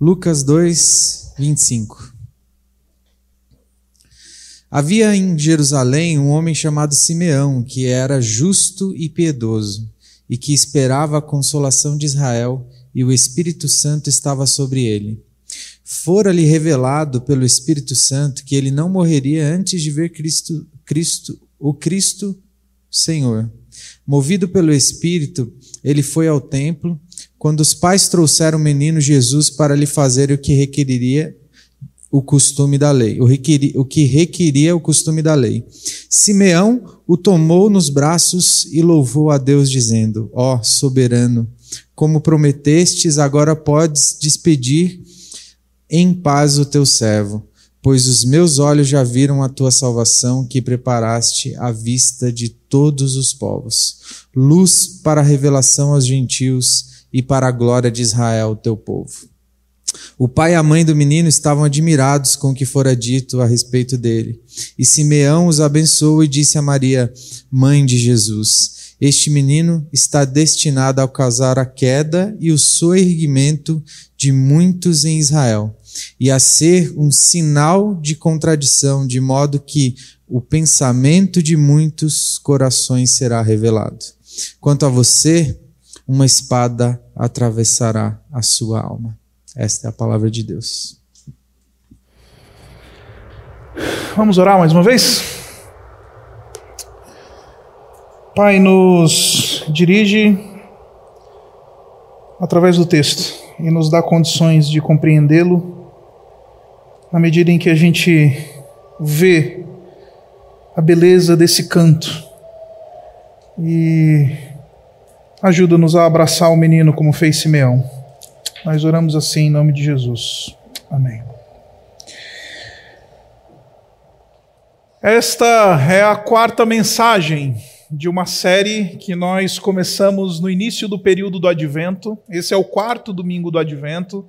Lucas 2, 25. Havia em Jerusalém um homem chamado Simeão, que era justo e piedoso, e que esperava a consolação de Israel, e o Espírito Santo estava sobre ele. Fora-lhe revelado pelo Espírito Santo que ele não morreria antes de ver Cristo, Cristo, o Cristo Senhor. Movido pelo Espírito, ele foi ao templo quando os pais trouxeram o menino Jesus para lhe fazer o que requeriria o costume da lei, o, o que requeria o costume da lei. Simeão o tomou nos braços e louvou a Deus, dizendo: Ó oh, soberano, como prometestes, agora podes despedir em paz o teu servo, pois os meus olhos já viram a tua salvação que preparaste à vista de todos os povos, luz para a revelação aos gentios e para a glória de Israel, teu povo. O pai e a mãe do menino estavam admirados com o que fora dito a respeito dele. E Simeão os abençoou e disse a Maria, mãe de Jesus: Este menino está destinado a causar a queda e o soerguimento de muitos em Israel, e a ser um sinal de contradição, de modo que o pensamento de muitos corações será revelado. Quanto a você, uma espada atravessará a sua alma. Esta é a palavra de Deus. Vamos orar mais uma vez? Pai, nos dirige através do texto e nos dá condições de compreendê-lo na medida em que a gente vê a beleza desse canto e Ajuda-nos a abraçar o menino como fez Simeão. Nós oramos assim em nome de Jesus. Amém. Esta é a quarta mensagem de uma série que nós começamos no início do período do Advento. Esse é o quarto domingo do Advento.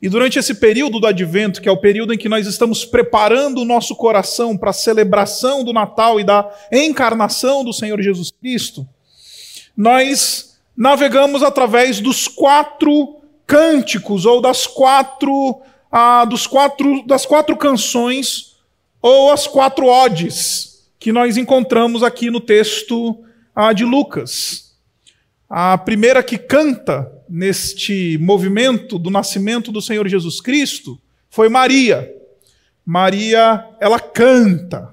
E durante esse período do Advento, que é o período em que nós estamos preparando o nosso coração para a celebração do Natal e da encarnação do Senhor Jesus Cristo, nós navegamos através dos quatro cânticos ou das quatro, ah, dos quatro das quatro canções ou as quatro odes que nós encontramos aqui no texto ah, de Lucas. A primeira que canta neste movimento do nascimento do Senhor Jesus Cristo foi Maria. Maria, ela canta.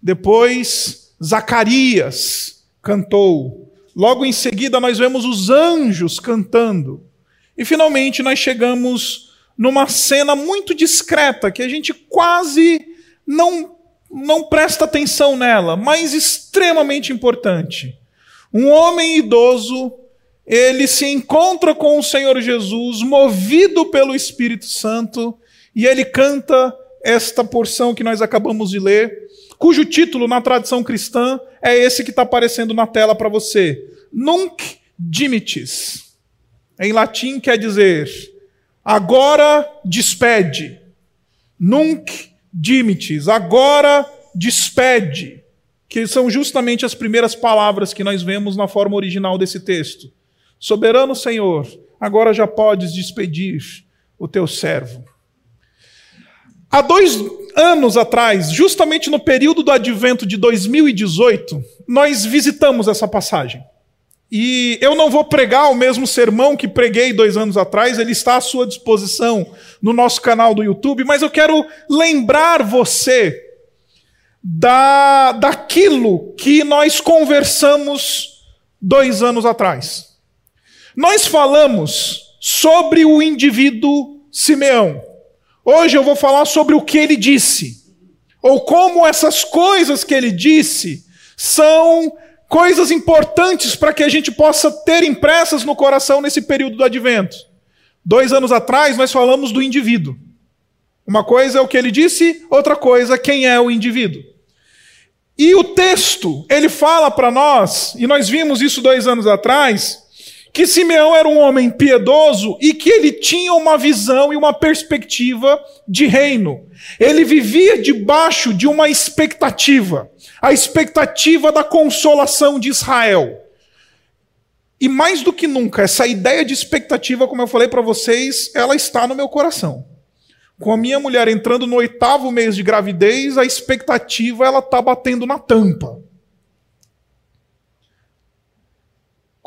Depois, Zacarias cantou. Logo em seguida, nós vemos os anjos cantando. E finalmente, nós chegamos numa cena muito discreta, que a gente quase não, não presta atenção nela, mas extremamente importante. Um homem idoso, ele se encontra com o Senhor Jesus, movido pelo Espírito Santo, e ele canta esta porção que nós acabamos de ler cujo título na tradição cristã é esse que está aparecendo na tela para você: Nunc dimitis. Em latim quer dizer agora despede. Nunc dimitis, agora despede. Que são justamente as primeiras palavras que nós vemos na forma original desse texto. Soberano Senhor, agora já podes despedir o teu servo. Há dois anos atrás, justamente no período do advento de 2018, nós visitamos essa passagem. E eu não vou pregar o mesmo sermão que preguei dois anos atrás, ele está à sua disposição no nosso canal do YouTube, mas eu quero lembrar você da, daquilo que nós conversamos dois anos atrás. Nós falamos sobre o indivíduo Simeão. Hoje eu vou falar sobre o que ele disse, ou como essas coisas que ele disse são coisas importantes para que a gente possa ter impressas no coração nesse período do advento. Dois anos atrás nós falamos do indivíduo. Uma coisa é o que ele disse, outra coisa quem é o indivíduo. E o texto, ele fala para nós, e nós vimos isso dois anos atrás, que Simeão era um homem piedoso e que ele tinha uma visão e uma perspectiva de reino. Ele vivia debaixo de uma expectativa, a expectativa da consolação de Israel. E mais do que nunca, essa ideia de expectativa, como eu falei para vocês, ela está no meu coração. Com a minha mulher entrando no oitavo mês de gravidez, a expectativa ela está batendo na tampa.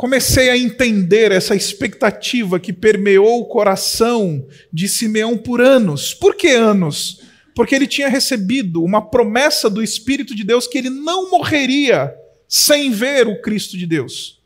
Comecei a entender essa expectativa que permeou o coração de Simeão por anos. Por que anos? Porque ele tinha recebido uma promessa do Espírito de Deus que ele não morreria sem ver o Cristo de Deus.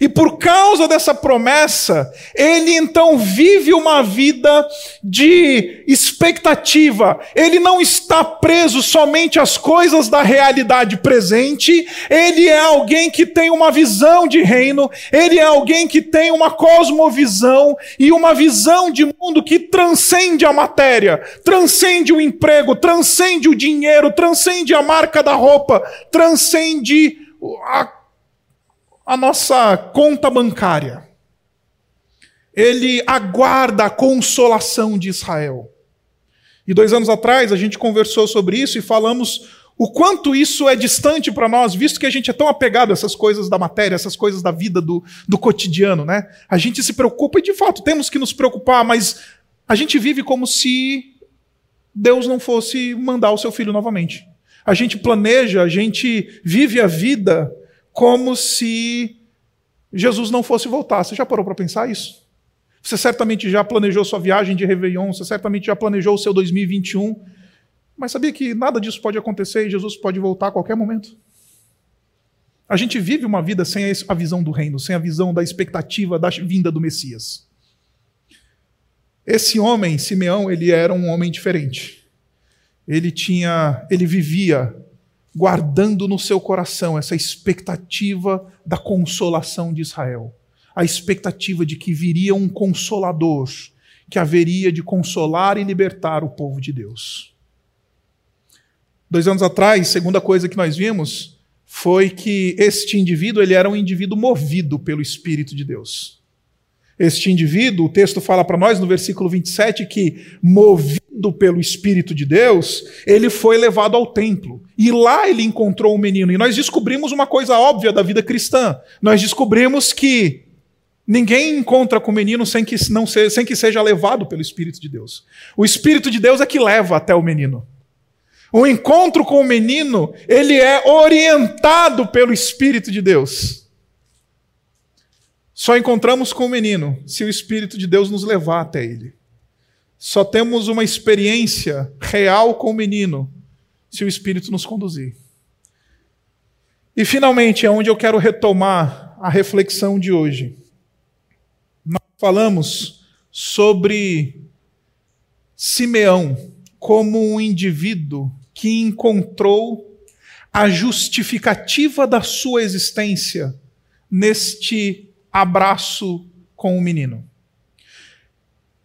E por causa dessa promessa, ele então vive uma vida de expectativa. Ele não está preso somente às coisas da realidade presente, ele é alguém que tem uma visão de reino, ele é alguém que tem uma cosmovisão e uma visão de mundo que transcende a matéria, transcende o emprego, transcende o dinheiro, transcende a marca da roupa, transcende a a nossa conta bancária. Ele aguarda a consolação de Israel. E dois anos atrás a gente conversou sobre isso e falamos o quanto isso é distante para nós, visto que a gente é tão apegado a essas coisas da matéria, essas coisas da vida do, do cotidiano, né? A gente se preocupa e de fato temos que nos preocupar, mas a gente vive como se Deus não fosse mandar o seu filho novamente. A gente planeja, a gente vive a vida como se Jesus não fosse voltar. Você já parou para pensar isso? Você certamente já planejou sua viagem de Réveillon, você certamente já planejou o seu 2021, mas sabia que nada disso pode acontecer e Jesus pode voltar a qualquer momento? A gente vive uma vida sem a visão do reino, sem a visão da expectativa da vinda do Messias. Esse homem, Simeão, ele era um homem diferente. Ele tinha, ele vivia guardando no seu coração essa expectativa da consolação de Israel, a expectativa de que viria um consolador que haveria de consolar e libertar o povo de Deus. Dois anos atrás, segunda coisa que nós vimos foi que este indivíduo ele era um indivíduo movido pelo Espírito de Deus. Este indivíduo, o texto fala para nós no versículo 27 que, movido pelo Espírito de Deus, ele foi levado ao templo. E lá ele encontrou o menino. E nós descobrimos uma coisa óbvia da vida cristã. Nós descobrimos que ninguém encontra com o menino sem que, não seja, sem que seja levado pelo Espírito de Deus. O Espírito de Deus é que leva até o menino. O encontro com o menino, ele é orientado pelo Espírito de Deus. Só encontramos com o menino se o Espírito de Deus nos levar até ele. Só temos uma experiência real com o menino se o Espírito nos conduzir. E finalmente é onde eu quero retomar a reflexão de hoje. Nós falamos sobre Simeão como um indivíduo que encontrou a justificativa da sua existência neste abraço com o menino.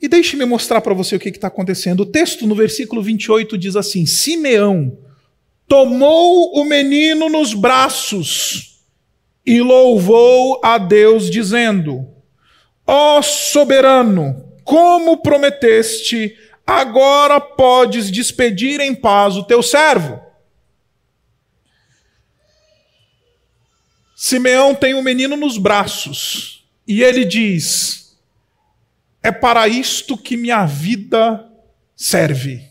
E deixe-me mostrar para você o que está acontecendo. O texto no versículo 28 diz assim: Simeão tomou o menino nos braços e louvou a Deus, dizendo: Ó oh, soberano, como prometeste, agora podes despedir em paz o teu servo. Simeão tem um menino nos braços e ele diz: É para isto que minha vida serve.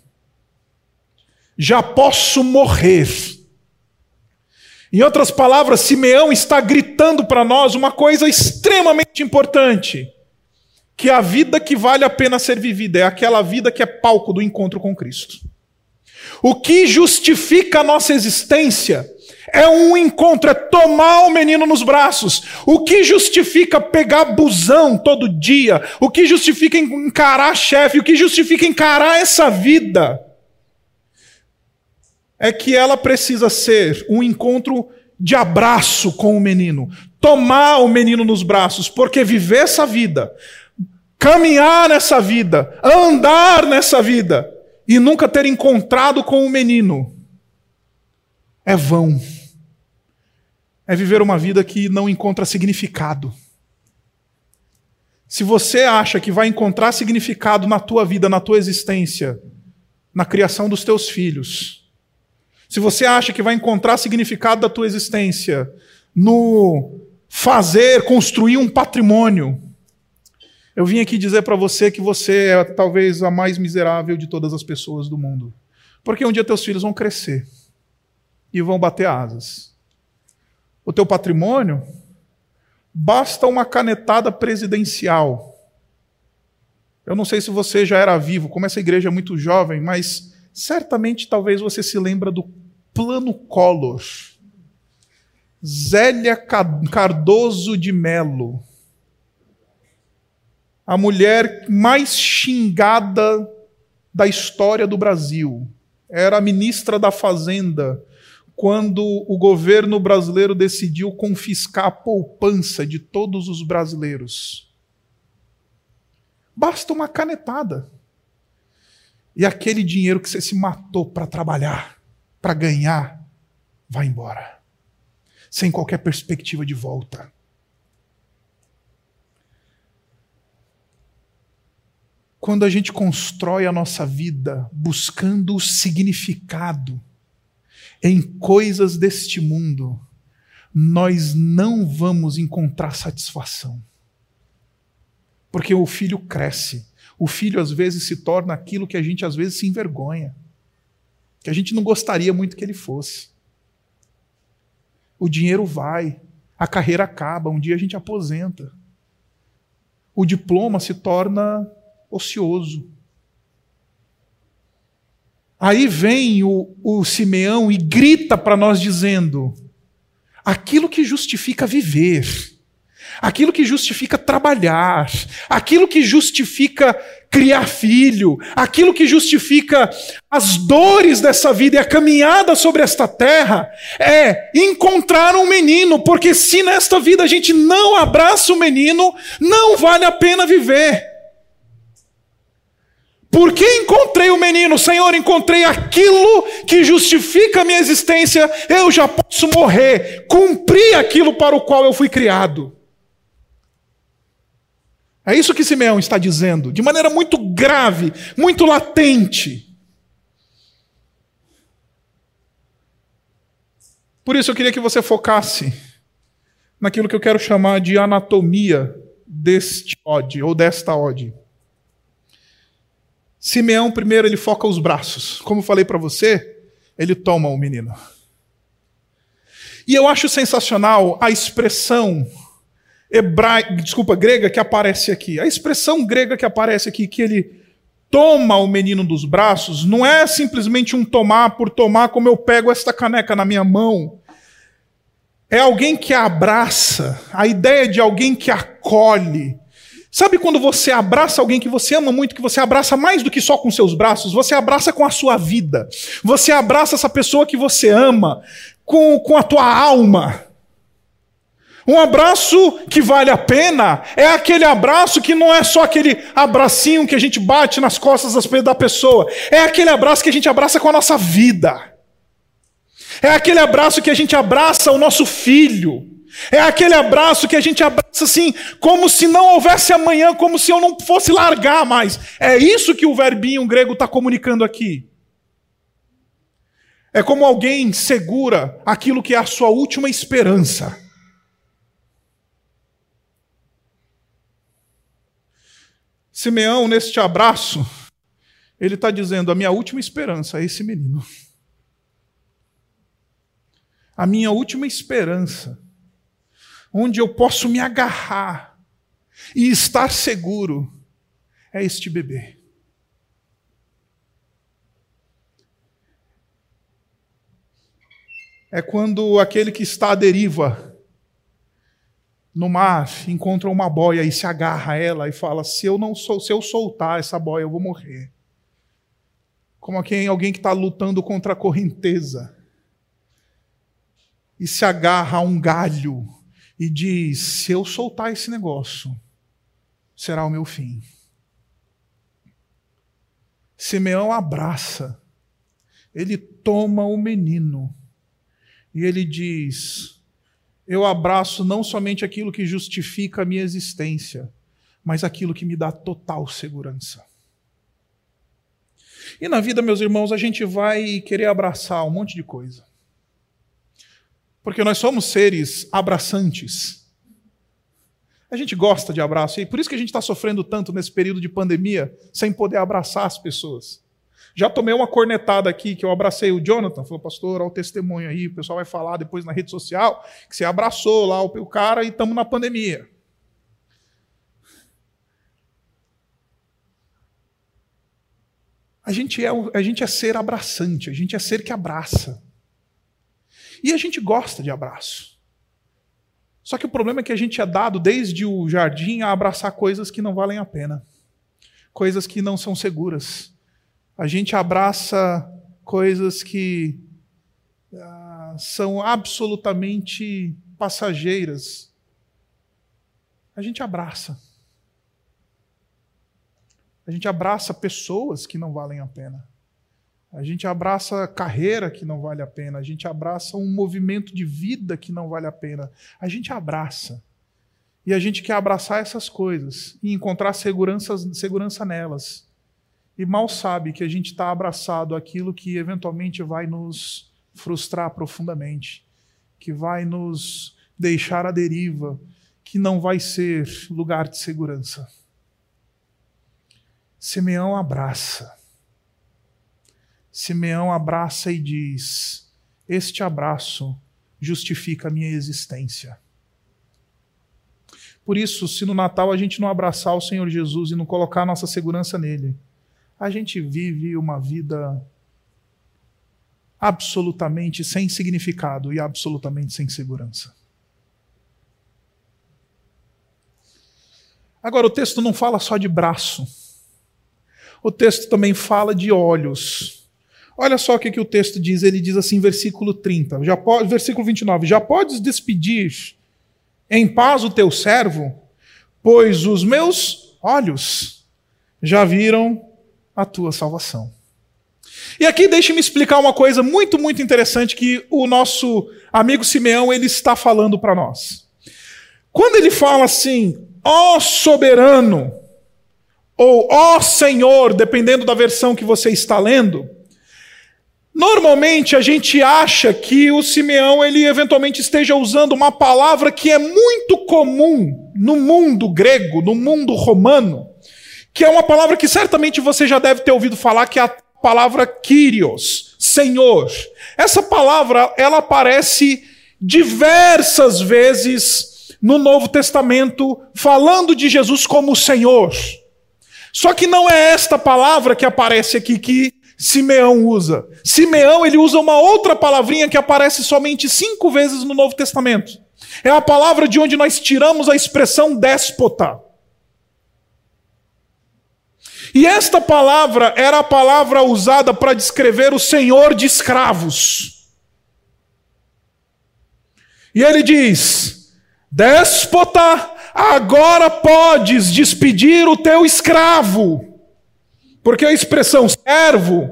Já posso morrer. Em outras palavras, Simeão está gritando para nós uma coisa extremamente importante: que a vida que vale a pena ser vivida é aquela vida que é palco do encontro com Cristo. O que justifica a nossa existência é um encontro, é tomar o menino nos braços. O que justifica pegar busão todo dia? O que justifica encarar chefe? O que justifica encarar essa vida? É que ela precisa ser um encontro de abraço com o menino. Tomar o menino nos braços, porque viver essa vida, caminhar nessa vida, andar nessa vida e nunca ter encontrado com o menino é vão é viver uma vida que não encontra significado. Se você acha que vai encontrar significado na tua vida, na tua existência, na criação dos teus filhos, se você acha que vai encontrar significado da tua existência no fazer, construir um patrimônio. Eu vim aqui dizer para você que você é talvez a mais miserável de todas as pessoas do mundo. Porque um dia teus filhos vão crescer e vão bater asas. O teu patrimônio basta uma canetada presidencial. Eu não sei se você já era vivo, como essa igreja é muito jovem, mas certamente talvez você se lembra do Plano Collor. Zélia Cardoso de Melo. A mulher mais xingada da história do Brasil. Era a ministra da Fazenda quando o governo brasileiro decidiu confiscar a poupança de todos os brasileiros. Basta uma canetada. E aquele dinheiro que você se matou para trabalhar, para ganhar, vai embora. Sem qualquer perspectiva de volta. Quando a gente constrói a nossa vida buscando o significado em coisas deste mundo, nós não vamos encontrar satisfação. Porque o filho cresce. O filho às vezes se torna aquilo que a gente às vezes se envergonha. Que a gente não gostaria muito que ele fosse. O dinheiro vai, a carreira acaba, um dia a gente aposenta. O diploma se torna ocioso. Aí vem o, o Simeão e grita para nós dizendo: aquilo que justifica viver, aquilo que justifica trabalhar, aquilo que justifica criar filho, aquilo que justifica as dores dessa vida e a caminhada sobre esta terra, é encontrar um menino, porque se nesta vida a gente não abraça o menino, não vale a pena viver. Porque encontrei o menino, Senhor, encontrei aquilo que justifica a minha existência, eu já posso morrer, cumprir aquilo para o qual eu fui criado. É isso que Simeão está dizendo, de maneira muito grave, muito latente. Por isso eu queria que você focasse naquilo que eu quero chamar de anatomia deste ode, ou desta ode. Simeão, primeiro, ele foca os braços. Como falei para você, ele toma o menino. E eu acho sensacional a expressão hebraica, desculpa, grega que aparece aqui. A expressão grega que aparece aqui, que ele toma o menino dos braços, não é simplesmente um tomar por tomar, como eu pego esta caneca na minha mão. É alguém que abraça, a ideia de alguém que acolhe, Sabe quando você abraça alguém que você ama muito, que você abraça mais do que só com seus braços? Você abraça com a sua vida. Você abraça essa pessoa que você ama com, com a tua alma. Um abraço que vale a pena é aquele abraço que não é só aquele abracinho que a gente bate nas costas da pessoa. É aquele abraço que a gente abraça com a nossa vida. É aquele abraço que a gente abraça o nosso filho. É aquele abraço que a gente abraça assim, como se não houvesse amanhã, como se eu não fosse largar mais. É isso que o verbinho grego está comunicando aqui. É como alguém segura aquilo que é a sua última esperança. Simeão, neste abraço, ele está dizendo: a minha última esperança é esse menino. A minha última esperança onde eu posso me agarrar e estar seguro, é este bebê. É quando aquele que está à deriva no mar encontra uma boia e se agarra a ela e fala: se eu não sou, se eu soltar essa boia, eu vou morrer. Como alguém que está lutando contra a correnteza e se agarra a um galho e diz: se eu soltar esse negócio, será o meu fim. Simeão abraça, ele toma o menino e ele diz: Eu abraço não somente aquilo que justifica a minha existência, mas aquilo que me dá total segurança. E na vida, meus irmãos, a gente vai querer abraçar um monte de coisa. Porque nós somos seres abraçantes. A gente gosta de abraço e por isso que a gente está sofrendo tanto nesse período de pandemia, sem poder abraçar as pessoas. Já tomei uma cornetada aqui que eu abracei o Jonathan, falou, pastor, olha o testemunho aí, o pessoal vai falar depois na rede social que você abraçou lá o cara e estamos na pandemia. A gente, é, a gente é ser abraçante, a gente é ser que abraça. E a gente gosta de abraço. Só que o problema é que a gente é dado desde o jardim a abraçar coisas que não valem a pena, coisas que não são seguras. A gente abraça coisas que ah, são absolutamente passageiras. A gente abraça. A gente abraça pessoas que não valem a pena. A gente abraça carreira que não vale a pena. A gente abraça um movimento de vida que não vale a pena. A gente abraça. E a gente quer abraçar essas coisas e encontrar segurança, segurança nelas. E mal sabe que a gente está abraçado àquilo que eventualmente vai nos frustrar profundamente, que vai nos deixar à deriva, que não vai ser lugar de segurança. Simeão abraça. Simeão abraça e diz: Este abraço justifica a minha existência. Por isso, se no Natal a gente não abraçar o Senhor Jesus e não colocar nossa segurança nele, a gente vive uma vida absolutamente sem significado e absolutamente sem segurança. Agora, o texto não fala só de braço o texto também fala de olhos. Olha só o que, que o texto diz. Ele diz assim, versículo 30, já pode, versículo 29. Já podes despedir em paz o teu servo, pois os meus olhos já viram a tua salvação. E aqui deixe-me explicar uma coisa muito, muito interessante que o nosso amigo Simeão ele está falando para nós. Quando ele fala assim, ó soberano, ou ó oh Senhor, dependendo da versão que você está lendo, normalmente a gente acha que o Simeão ele eventualmente esteja usando uma palavra que é muito comum no mundo grego, no mundo romano, que é uma palavra que certamente você já deve ter ouvido falar, que é a palavra Kyrios, Senhor. Essa palavra ela aparece diversas vezes no Novo Testamento falando de Jesus como Senhor. Só que não é esta palavra que aparece aqui que Simeão usa. Simeão ele usa uma outra palavrinha que aparece somente cinco vezes no Novo Testamento. É a palavra de onde nós tiramos a expressão déspota. E esta palavra era a palavra usada para descrever o senhor de escravos. E ele diz: déspota agora podes despedir o teu escravo. Porque a expressão servo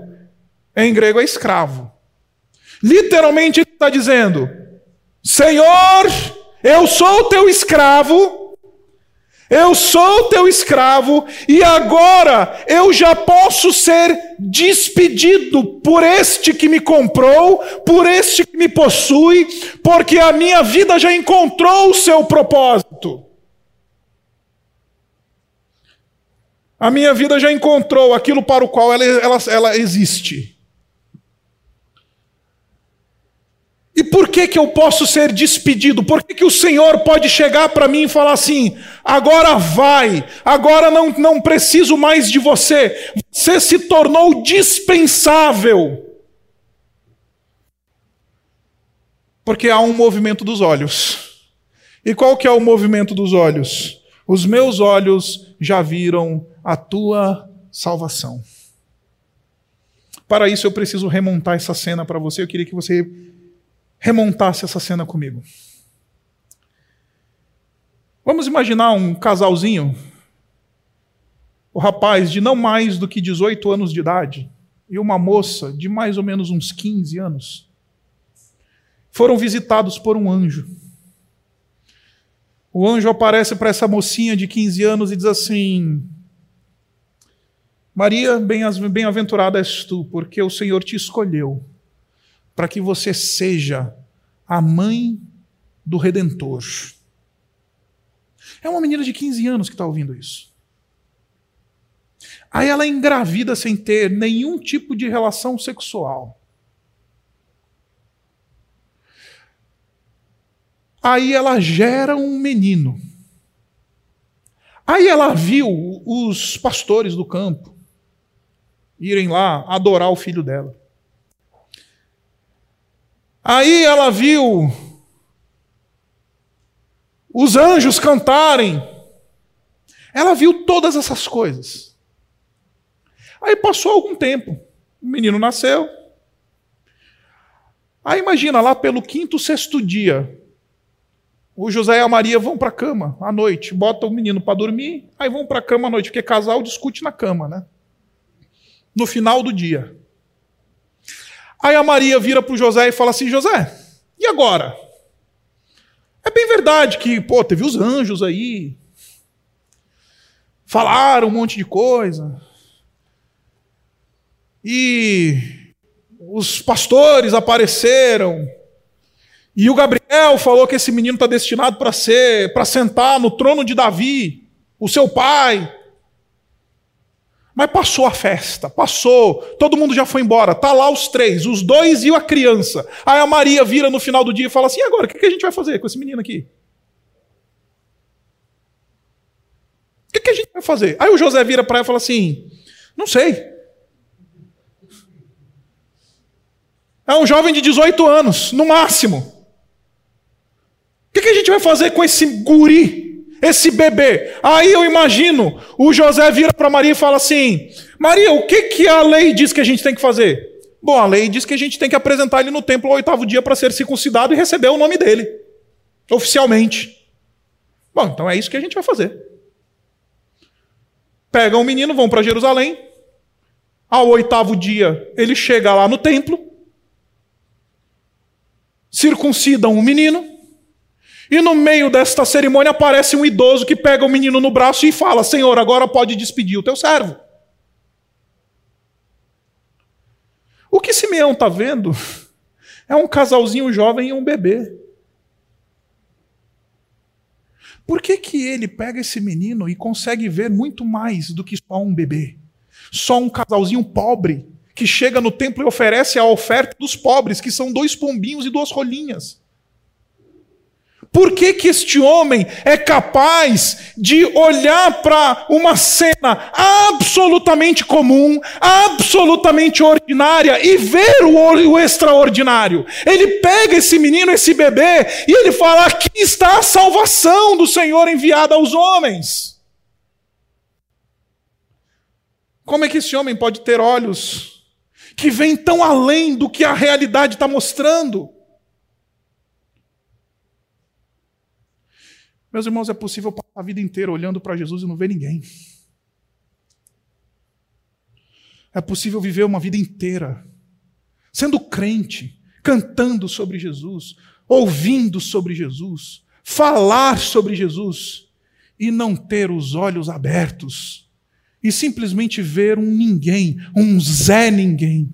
em grego é escravo. Literalmente está dizendo: Senhor, eu sou teu escravo, eu sou teu escravo e agora eu já posso ser despedido por este que me comprou, por este que me possui, porque a minha vida já encontrou o seu propósito. A minha vida já encontrou aquilo para o qual ela, ela, ela existe. E por que, que eu posso ser despedido? Por que, que o Senhor pode chegar para mim e falar assim: agora vai, agora não, não preciso mais de você, você se tornou dispensável? Porque há um movimento dos olhos. E qual que é o movimento dos olhos? Os meus olhos já viram a tua salvação. Para isso eu preciso remontar essa cena para você. Eu queria que você remontasse essa cena comigo. Vamos imaginar um casalzinho, o rapaz de não mais do que 18 anos de idade e uma moça de mais ou menos uns 15 anos foram visitados por um anjo. O anjo aparece para essa mocinha de 15 anos e diz assim: Maria, bem-aventurada és tu, porque o Senhor te escolheu para que você seja a mãe do Redentor. É uma menina de 15 anos que está ouvindo isso. Aí ela engravida sem ter nenhum tipo de relação sexual. Aí ela gera um menino. Aí ela viu os pastores do campo irem lá adorar o filho dela. Aí ela viu os anjos cantarem. Ela viu todas essas coisas. Aí passou algum tempo. O menino nasceu. Aí imagina, lá pelo quinto, sexto dia, o José e a Maria vão para a cama à noite, botam o menino para dormir, aí vão para a cama à noite, porque casal discute na cama, né? No final do dia. Aí a Maria vira para o José e fala assim: José, e agora? É bem verdade que, pô, teve os anjos aí, falaram um monte de coisa, e os pastores apareceram, e o Gabriel falou que esse menino está destinado para ser, para sentar no trono de Davi, o seu pai. Mas passou a festa, passou, todo mundo já foi embora, tá lá os três, os dois e a criança. Aí a Maria vira no final do dia e fala assim: e agora, o que a gente vai fazer com esse menino aqui? O que a gente vai fazer? Aí o José vira para ela e fala assim: não sei. É um jovem de 18 anos, no máximo. O que, que a gente vai fazer com esse guri, esse bebê? Aí eu imagino, o José vira para Maria e fala assim: Maria, o que, que a lei diz que a gente tem que fazer? Bom, a lei diz que a gente tem que apresentar ele no templo ao oitavo dia para ser circuncidado e receber o nome dele, oficialmente. Bom, então é isso que a gente vai fazer. Pegam o menino, vão para Jerusalém. Ao oitavo dia, ele chega lá no templo, circuncidam o menino, e no meio desta cerimônia aparece um idoso que pega o menino no braço e fala: Senhor, agora pode despedir o teu servo. O que Simeão está vendo é um casalzinho jovem e um bebê. Por que, que ele pega esse menino e consegue ver muito mais do que só um bebê? Só um casalzinho pobre que chega no templo e oferece a oferta dos pobres, que são dois pombinhos e duas rolinhas. Por que, que este homem é capaz de olhar para uma cena absolutamente comum, absolutamente ordinária e ver o, o extraordinário? Ele pega esse menino, esse bebê, e ele fala: aqui está a salvação do Senhor enviada aos homens. Como é que esse homem pode ter olhos que vêm tão além do que a realidade está mostrando? Meus irmãos, é possível passar a vida inteira olhando para Jesus e não ver ninguém. É possível viver uma vida inteira sendo crente, cantando sobre Jesus, ouvindo sobre Jesus, falar sobre Jesus e não ter os olhos abertos e simplesmente ver um ninguém, um Zé ninguém.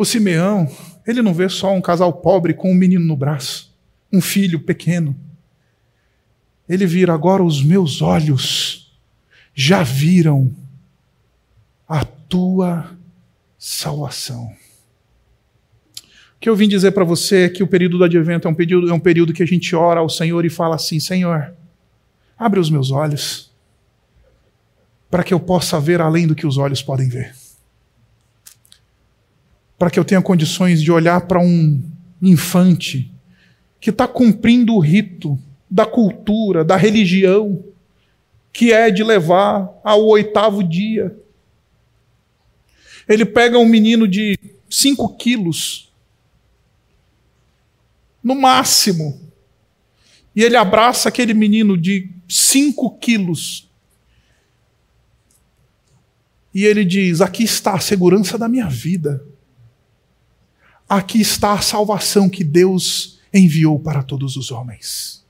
O Simeão ele não vê só um casal pobre com um menino no braço, um filho pequeno. Ele vira agora os meus olhos já viram a tua salvação. O que eu vim dizer para você é que o período do advento é um período, é um período que a gente ora ao Senhor e fala assim: Senhor, abre os meus olhos, para que eu possa ver além do que os olhos podem ver para que eu tenha condições de olhar para um infante que está cumprindo o rito da cultura, da religião, que é de levar ao oitavo dia. Ele pega um menino de cinco quilos, no máximo, e ele abraça aquele menino de cinco quilos. E ele diz: Aqui está a segurança da minha vida aqui está a salvação que Deus enviou para todos os homens.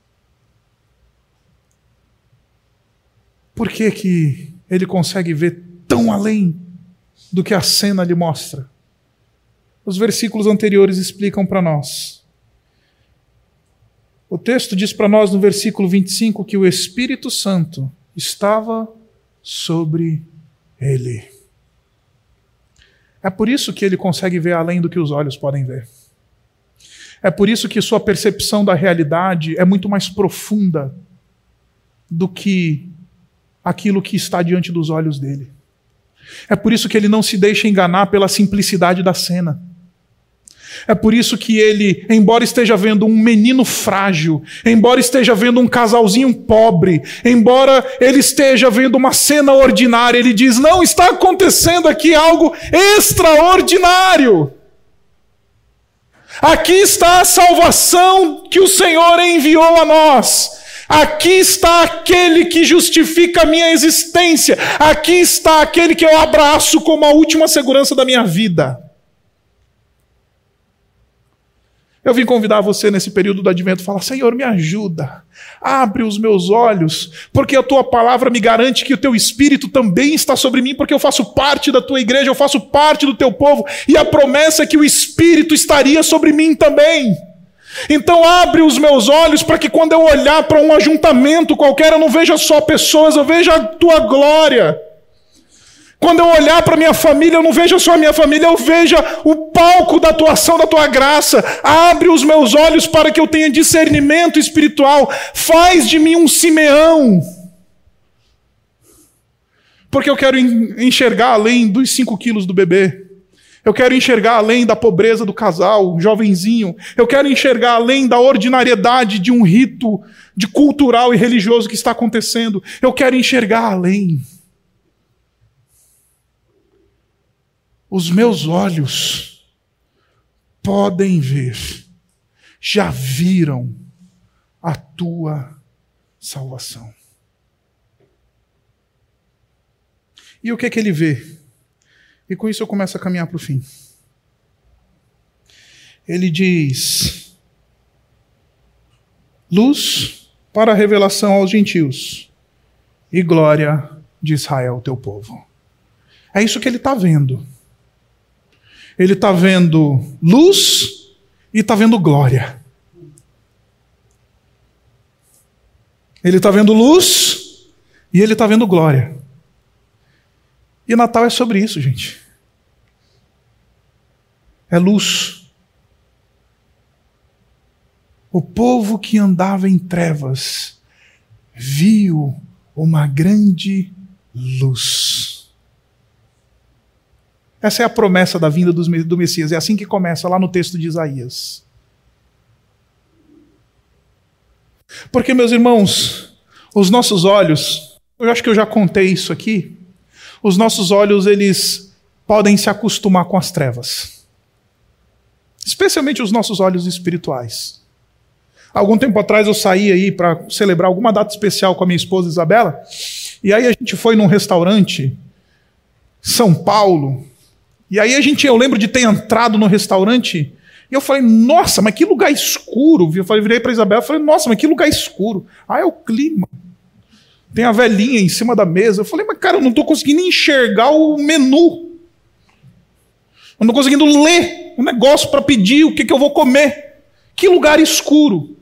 Por que, que ele consegue ver tão além do que a cena lhe mostra? Os versículos anteriores explicam para nós. O texto diz para nós no versículo 25 que o Espírito Santo estava sobre ele. É por isso que ele consegue ver além do que os olhos podem ver. É por isso que sua percepção da realidade é muito mais profunda do que aquilo que está diante dos olhos dele. É por isso que ele não se deixa enganar pela simplicidade da cena. É por isso que ele, embora esteja vendo um menino frágil, embora esteja vendo um casalzinho pobre, embora ele esteja vendo uma cena ordinária, ele diz: não está acontecendo aqui algo extraordinário. Aqui está a salvação que o Senhor enviou a nós. Aqui está aquele que justifica a minha existência. Aqui está aquele que eu abraço como a última segurança da minha vida. Eu vim convidar você nesse período do advento, falar: Senhor, me ajuda, abre os meus olhos, porque a tua palavra me garante que o teu espírito também está sobre mim, porque eu faço parte da tua igreja, eu faço parte do teu povo, e a promessa é que o espírito estaria sobre mim também. Então abre os meus olhos para que quando eu olhar para um ajuntamento qualquer, eu não veja só pessoas, eu veja a tua glória. Quando eu olhar para minha família, eu não veja só a minha família, eu veja o palco da atuação da tua graça. Abre os meus olhos para que eu tenha discernimento espiritual. Faz de mim um Simeão. Porque eu quero enxergar além dos cinco quilos do bebê. Eu quero enxergar além da pobreza do casal, jovenzinho. Eu quero enxergar além da ordinariedade de um rito de cultural e religioso que está acontecendo. Eu quero enxergar além. Os meus olhos podem ver, já viram a tua salvação. E o que é que ele vê? E com isso eu começo a caminhar para o fim. Ele diz: luz para a revelação aos gentios e glória de Israel, teu povo. É isso que ele está vendo. Ele está vendo luz e está vendo glória. Ele está vendo luz e ele está vendo glória. E Natal é sobre isso, gente. É luz. O povo que andava em trevas viu uma grande luz. Essa é a promessa da vinda do Messias. É assim que começa lá no texto de Isaías. Porque, meus irmãos, os nossos olhos, eu acho que eu já contei isso aqui, os nossos olhos eles podem se acostumar com as trevas. Especialmente os nossos olhos espirituais. Algum tempo atrás eu saí aí para celebrar alguma data especial com a minha esposa Isabela, e aí a gente foi num restaurante São Paulo. E aí a gente, eu lembro de ter entrado no restaurante e eu falei, nossa, mas que lugar escuro. Eu falei, virei para Isabela e falei, nossa, mas que lugar escuro. Ah, é o clima. Tem a velhinha em cima da mesa. Eu falei, mas cara, eu não estou conseguindo enxergar o menu. Eu não estou conseguindo ler o negócio para pedir o que, que eu vou comer. Que lugar escuro.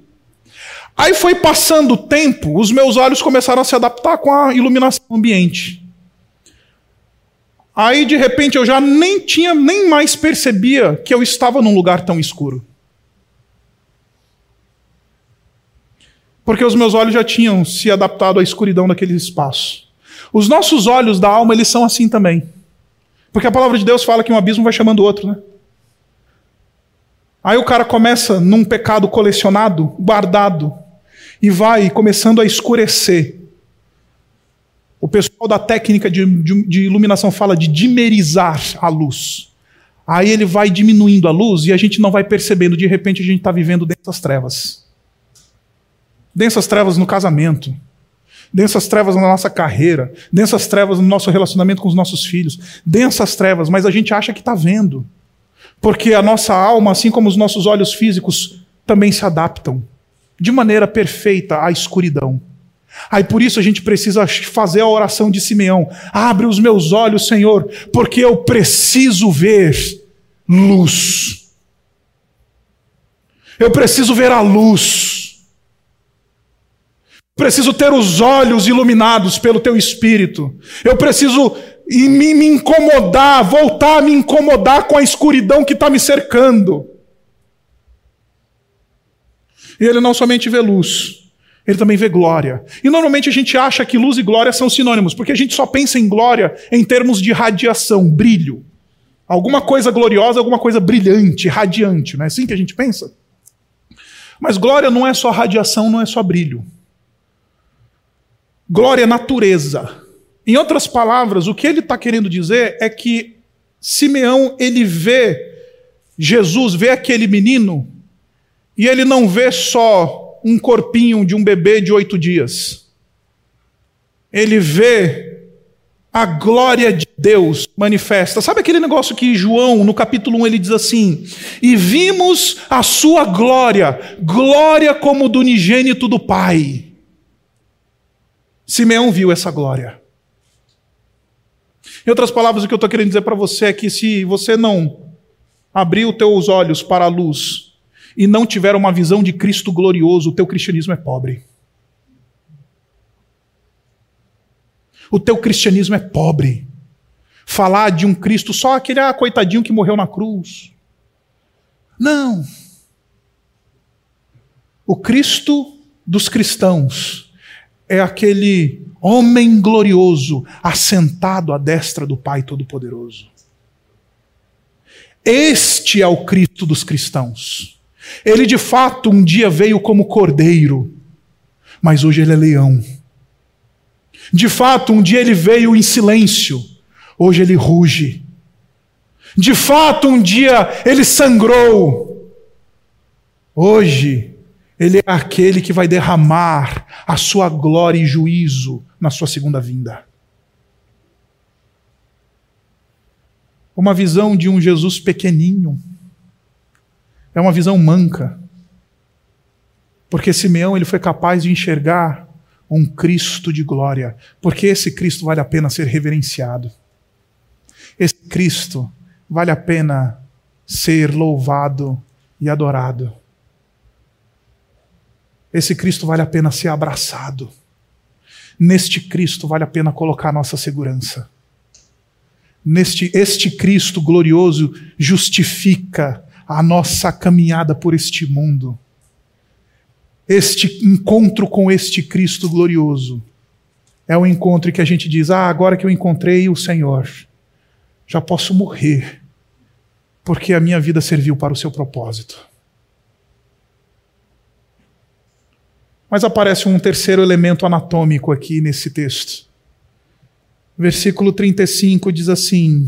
Aí foi passando o tempo, os meus olhos começaram a se adaptar com a iluminação ambiente. Aí de repente eu já nem tinha, nem mais percebia que eu estava num lugar tão escuro. porque os meus olhos já tinham se adaptado à escuridão daquele espaço. Os nossos olhos da alma, eles são assim também. Porque a palavra de Deus fala que um abismo vai chamando o outro, né? Aí o cara começa num pecado colecionado, guardado, e vai começando a escurecer. O pessoal da técnica de, de, de iluminação fala de dimerizar a luz. Aí ele vai diminuindo a luz e a gente não vai percebendo, de repente a gente está vivendo dentro das trevas densas trevas no casamento, densas trevas na nossa carreira, densas trevas no nosso relacionamento com os nossos filhos, densas trevas, mas a gente acha que está vendo. Porque a nossa alma, assim como os nossos olhos físicos, também se adaptam de maneira perfeita à escuridão. Aí por isso a gente precisa fazer a oração de Simeão: abre os meus olhos, Senhor, porque eu preciso ver luz. Eu preciso ver a luz. Preciso ter os olhos iluminados pelo teu espírito. Eu preciso me, me incomodar, voltar a me incomodar com a escuridão que está me cercando. E ele não somente vê luz, ele também vê glória. E normalmente a gente acha que luz e glória são sinônimos, porque a gente só pensa em glória em termos de radiação, brilho. Alguma coisa gloriosa, alguma coisa brilhante, radiante, não é assim que a gente pensa? Mas glória não é só radiação, não é só brilho. Glória é natureza. Em outras palavras, o que ele está querendo dizer é que Simeão ele vê Jesus, vê aquele menino e ele não vê só um corpinho de um bebê de oito dias. Ele vê a glória de Deus manifesta. Sabe aquele negócio que João, no capítulo 1, ele diz assim: E vimos a sua glória, glória como do unigênito do Pai. Simeão viu essa glória. Em outras palavras, o que eu estou querendo dizer para você é que se você não abrir os teus olhos para a luz, e não tiver uma visão de Cristo glorioso, o teu cristianismo é pobre. O teu cristianismo é pobre. Falar de um Cristo só aquele ah, coitadinho que morreu na cruz. Não. O Cristo dos cristãos é aquele homem glorioso assentado à destra do Pai Todo-Poderoso. Este é o Cristo dos cristãos. Ele de fato um dia veio como cordeiro, mas hoje ele é leão. De fato, um dia ele veio em silêncio, hoje ele ruge. De fato, um dia ele sangrou, hoje ele é aquele que vai derramar a sua glória e juízo na sua segunda vinda. Uma visão de um Jesus pequeninho, é uma visão manca. Porque Simeão ele foi capaz de enxergar um Cristo de glória, porque esse Cristo vale a pena ser reverenciado. Esse Cristo vale a pena ser louvado e adorado. Esse Cristo vale a pena ser abraçado. Neste Cristo vale a pena colocar nossa segurança. Neste este Cristo glorioso justifica a nossa caminhada por este mundo. Este encontro com este Cristo glorioso é o encontro que a gente diz: Ah, agora que eu encontrei o Senhor, já posso morrer, porque a minha vida serviu para o seu propósito. Mas aparece um terceiro elemento anatômico aqui nesse texto. Versículo 35 diz assim: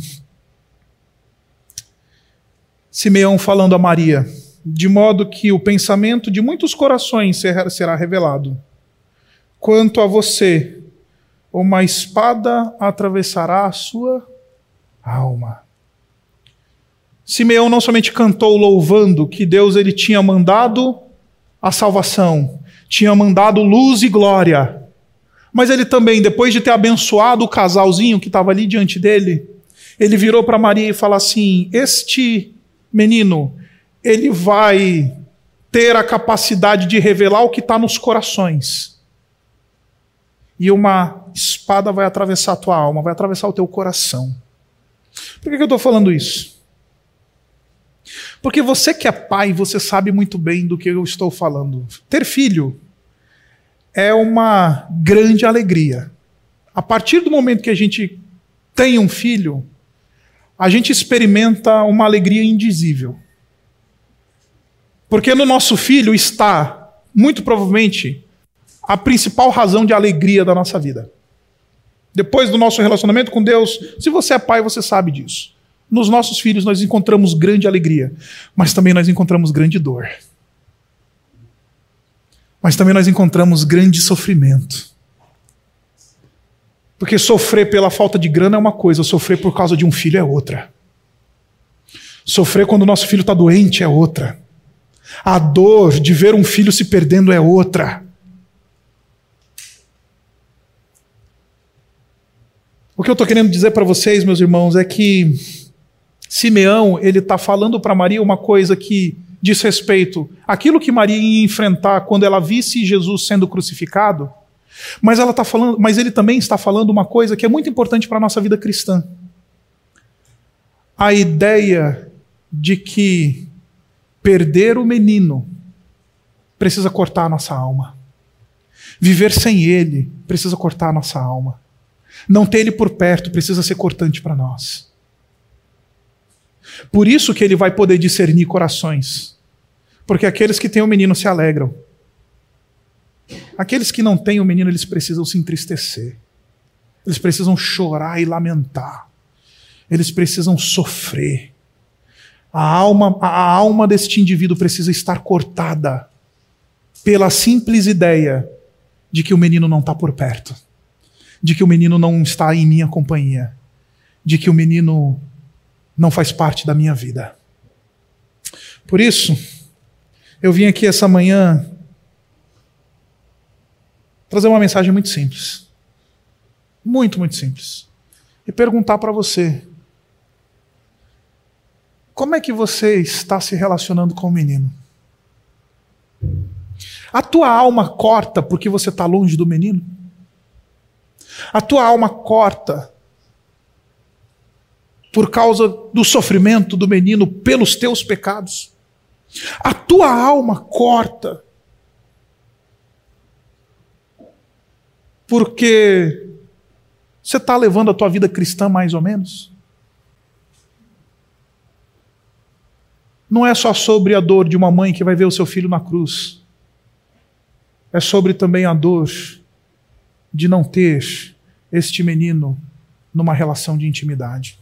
Simeão falando a Maria, de modo que o pensamento de muitos corações será revelado. Quanto a você, uma espada atravessará a sua alma. Simeão não somente cantou louvando que Deus ele tinha mandado a salvação, tinha mandado luz e glória, mas ele também, depois de ter abençoado o casalzinho que estava ali diante dele, ele virou para Maria e falou assim: Este menino, ele vai ter a capacidade de revelar o que está nos corações. E uma espada vai atravessar a tua alma, vai atravessar o teu coração. Por que, que eu estou falando isso? Porque você que é pai, você sabe muito bem do que eu estou falando. Ter filho é uma grande alegria. A partir do momento que a gente tem um filho, a gente experimenta uma alegria indizível. Porque no nosso filho está, muito provavelmente, a principal razão de alegria da nossa vida. Depois do nosso relacionamento com Deus, se você é pai, você sabe disso. Nos nossos filhos nós encontramos grande alegria, mas também nós encontramos grande dor. Mas também nós encontramos grande sofrimento. Porque sofrer pela falta de grana é uma coisa, sofrer por causa de um filho é outra. Sofrer quando o nosso filho está doente é outra. A dor de ver um filho se perdendo é outra. O que eu estou querendo dizer para vocês, meus irmãos, é que Simeão ele está falando para Maria uma coisa que diz respeito àquilo que Maria ia enfrentar quando ela visse Jesus sendo crucificado Mas ela tá falando, mas ele também está falando uma coisa que é muito importante para a nossa vida cristã. A ideia de que perder o menino precisa cortar a nossa alma. Viver sem ele precisa cortar a nossa alma. Não ter ele por perto precisa ser cortante para nós. Por isso que ele vai poder discernir corações. Porque aqueles que têm o menino se alegram. Aqueles que não têm o menino, eles precisam se entristecer. Eles precisam chorar e lamentar. Eles precisam sofrer. A alma, a alma deste indivíduo precisa estar cortada pela simples ideia de que o menino não está por perto, de que o menino não está em minha companhia, de que o menino não faz parte da minha vida. Por isso, eu vim aqui essa manhã trazer uma mensagem muito simples. Muito, muito simples. E perguntar para você: como é que você está se relacionando com o menino? A tua alma corta porque você está longe do menino? A tua alma corta por causa do sofrimento do menino pelos teus pecados? A tua alma corta porque você está levando a tua vida cristã mais ou menos? Não é só sobre a dor de uma mãe que vai ver o seu filho na cruz. É sobre também a dor de não ter este menino numa relação de intimidade.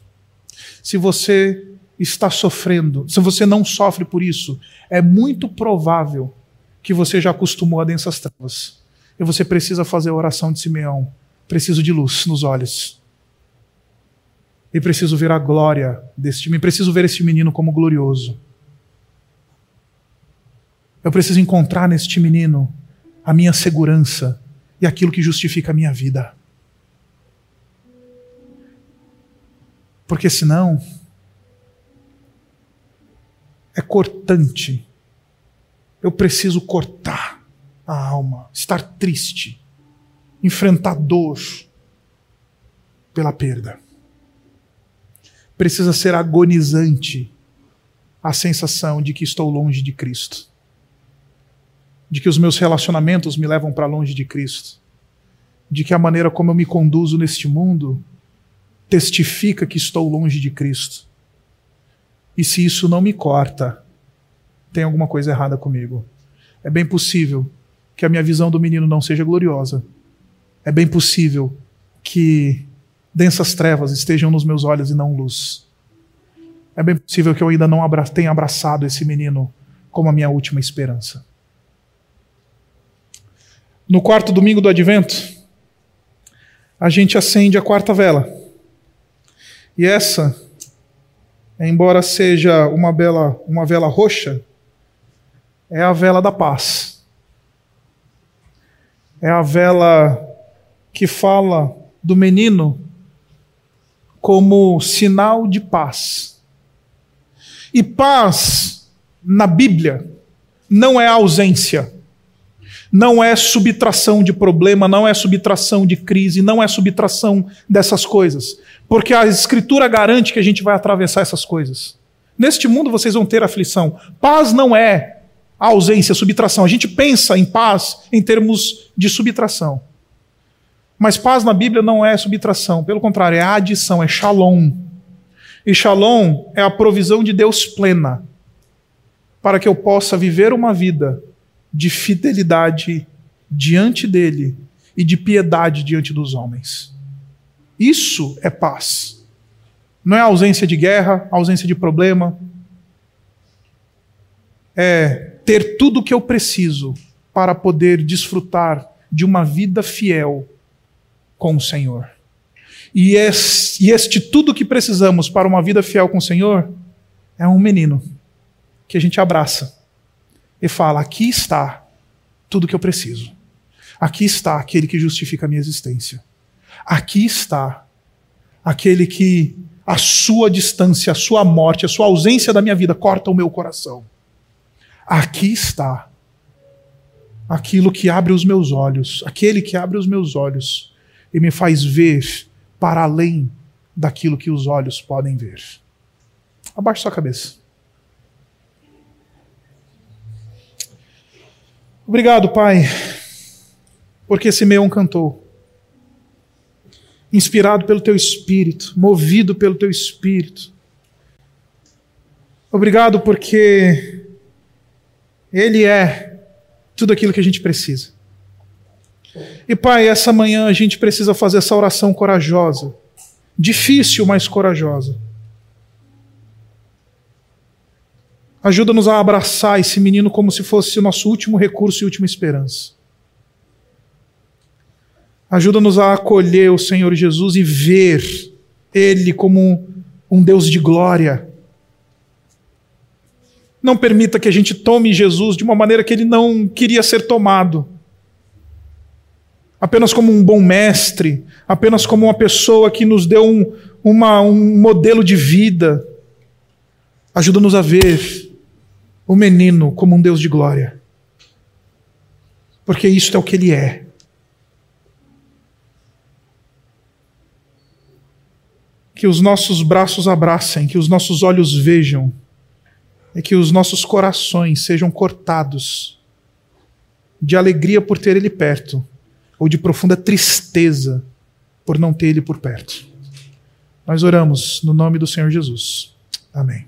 Se você está sofrendo, se você não sofre por isso, é muito provável que você já acostumou a densas trevas. E você precisa fazer a oração de Simeão. Preciso de luz nos olhos. E preciso ver a glória deste menino. Preciso ver este menino como glorioso. Eu preciso encontrar neste menino a minha segurança e aquilo que justifica a minha vida. Porque senão é cortante. Eu preciso cortar a alma, estar triste, enfrentar dor pela perda. Precisa ser agonizante a sensação de que estou longe de Cristo, de que os meus relacionamentos me levam para longe de Cristo, de que a maneira como eu me conduzo neste mundo testifica que estou longe de Cristo. E se isso não me corta, tem alguma coisa errada comigo. É bem possível que a minha visão do menino não seja gloriosa. É bem possível que densas trevas estejam nos meus olhos e não luz. É bem possível que eu ainda não abra tenha abraçado esse menino como a minha última esperança. No quarto domingo do advento, a gente acende a quarta vela. E essa embora seja uma vela, uma vela roxa, é a vela da paz. É a vela que fala do menino como sinal de paz. E paz, na Bíblia, não é ausência, não é subtração de problema, não é subtração de crise, não é subtração dessas coisas. Porque a Escritura garante que a gente vai atravessar essas coisas. Neste mundo vocês vão ter aflição. Paz não é ausência, subtração. A gente pensa em paz em termos de subtração. Mas paz na Bíblia não é subtração, pelo contrário, é adição, é shalom. E shalom é a provisão de Deus plena para que eu possa viver uma vida de fidelidade diante dele e de piedade diante dos homens. Isso é paz. Não é ausência de guerra, ausência de problema. É ter tudo o que eu preciso para poder desfrutar de uma vida fiel com o Senhor. E este, e este tudo que precisamos para uma vida fiel com o Senhor é um menino que a gente abraça e fala: aqui está tudo que eu preciso. Aqui está aquele que justifica a minha existência. Aqui está aquele que a sua distância, a sua morte, a sua ausência da minha vida corta o meu coração. Aqui está aquilo que abre os meus olhos, aquele que abre os meus olhos e me faz ver para além daquilo que os olhos podem ver. Abaixe sua cabeça. Obrigado, Pai, porque Simeão cantou. Inspirado pelo teu espírito, movido pelo teu espírito. Obrigado porque ele é tudo aquilo que a gente precisa. E Pai, essa manhã a gente precisa fazer essa oração corajosa. Difícil, mas corajosa. Ajuda-nos a abraçar esse menino como se fosse o nosso último recurso e última esperança. Ajuda-nos a acolher o Senhor Jesus e ver Ele como um Deus de glória. Não permita que a gente tome Jesus de uma maneira que ele não queria ser tomado. Apenas como um bom mestre, apenas como uma pessoa que nos deu um, uma, um modelo de vida. Ajuda-nos a ver o menino como um Deus de glória. Porque isto é o que ele é. Que os nossos braços abracem, que os nossos olhos vejam, e que os nossos corações sejam cortados de alegria por ter ele perto, ou de profunda tristeza por não ter ele por perto. Nós oramos no nome do Senhor Jesus. Amém.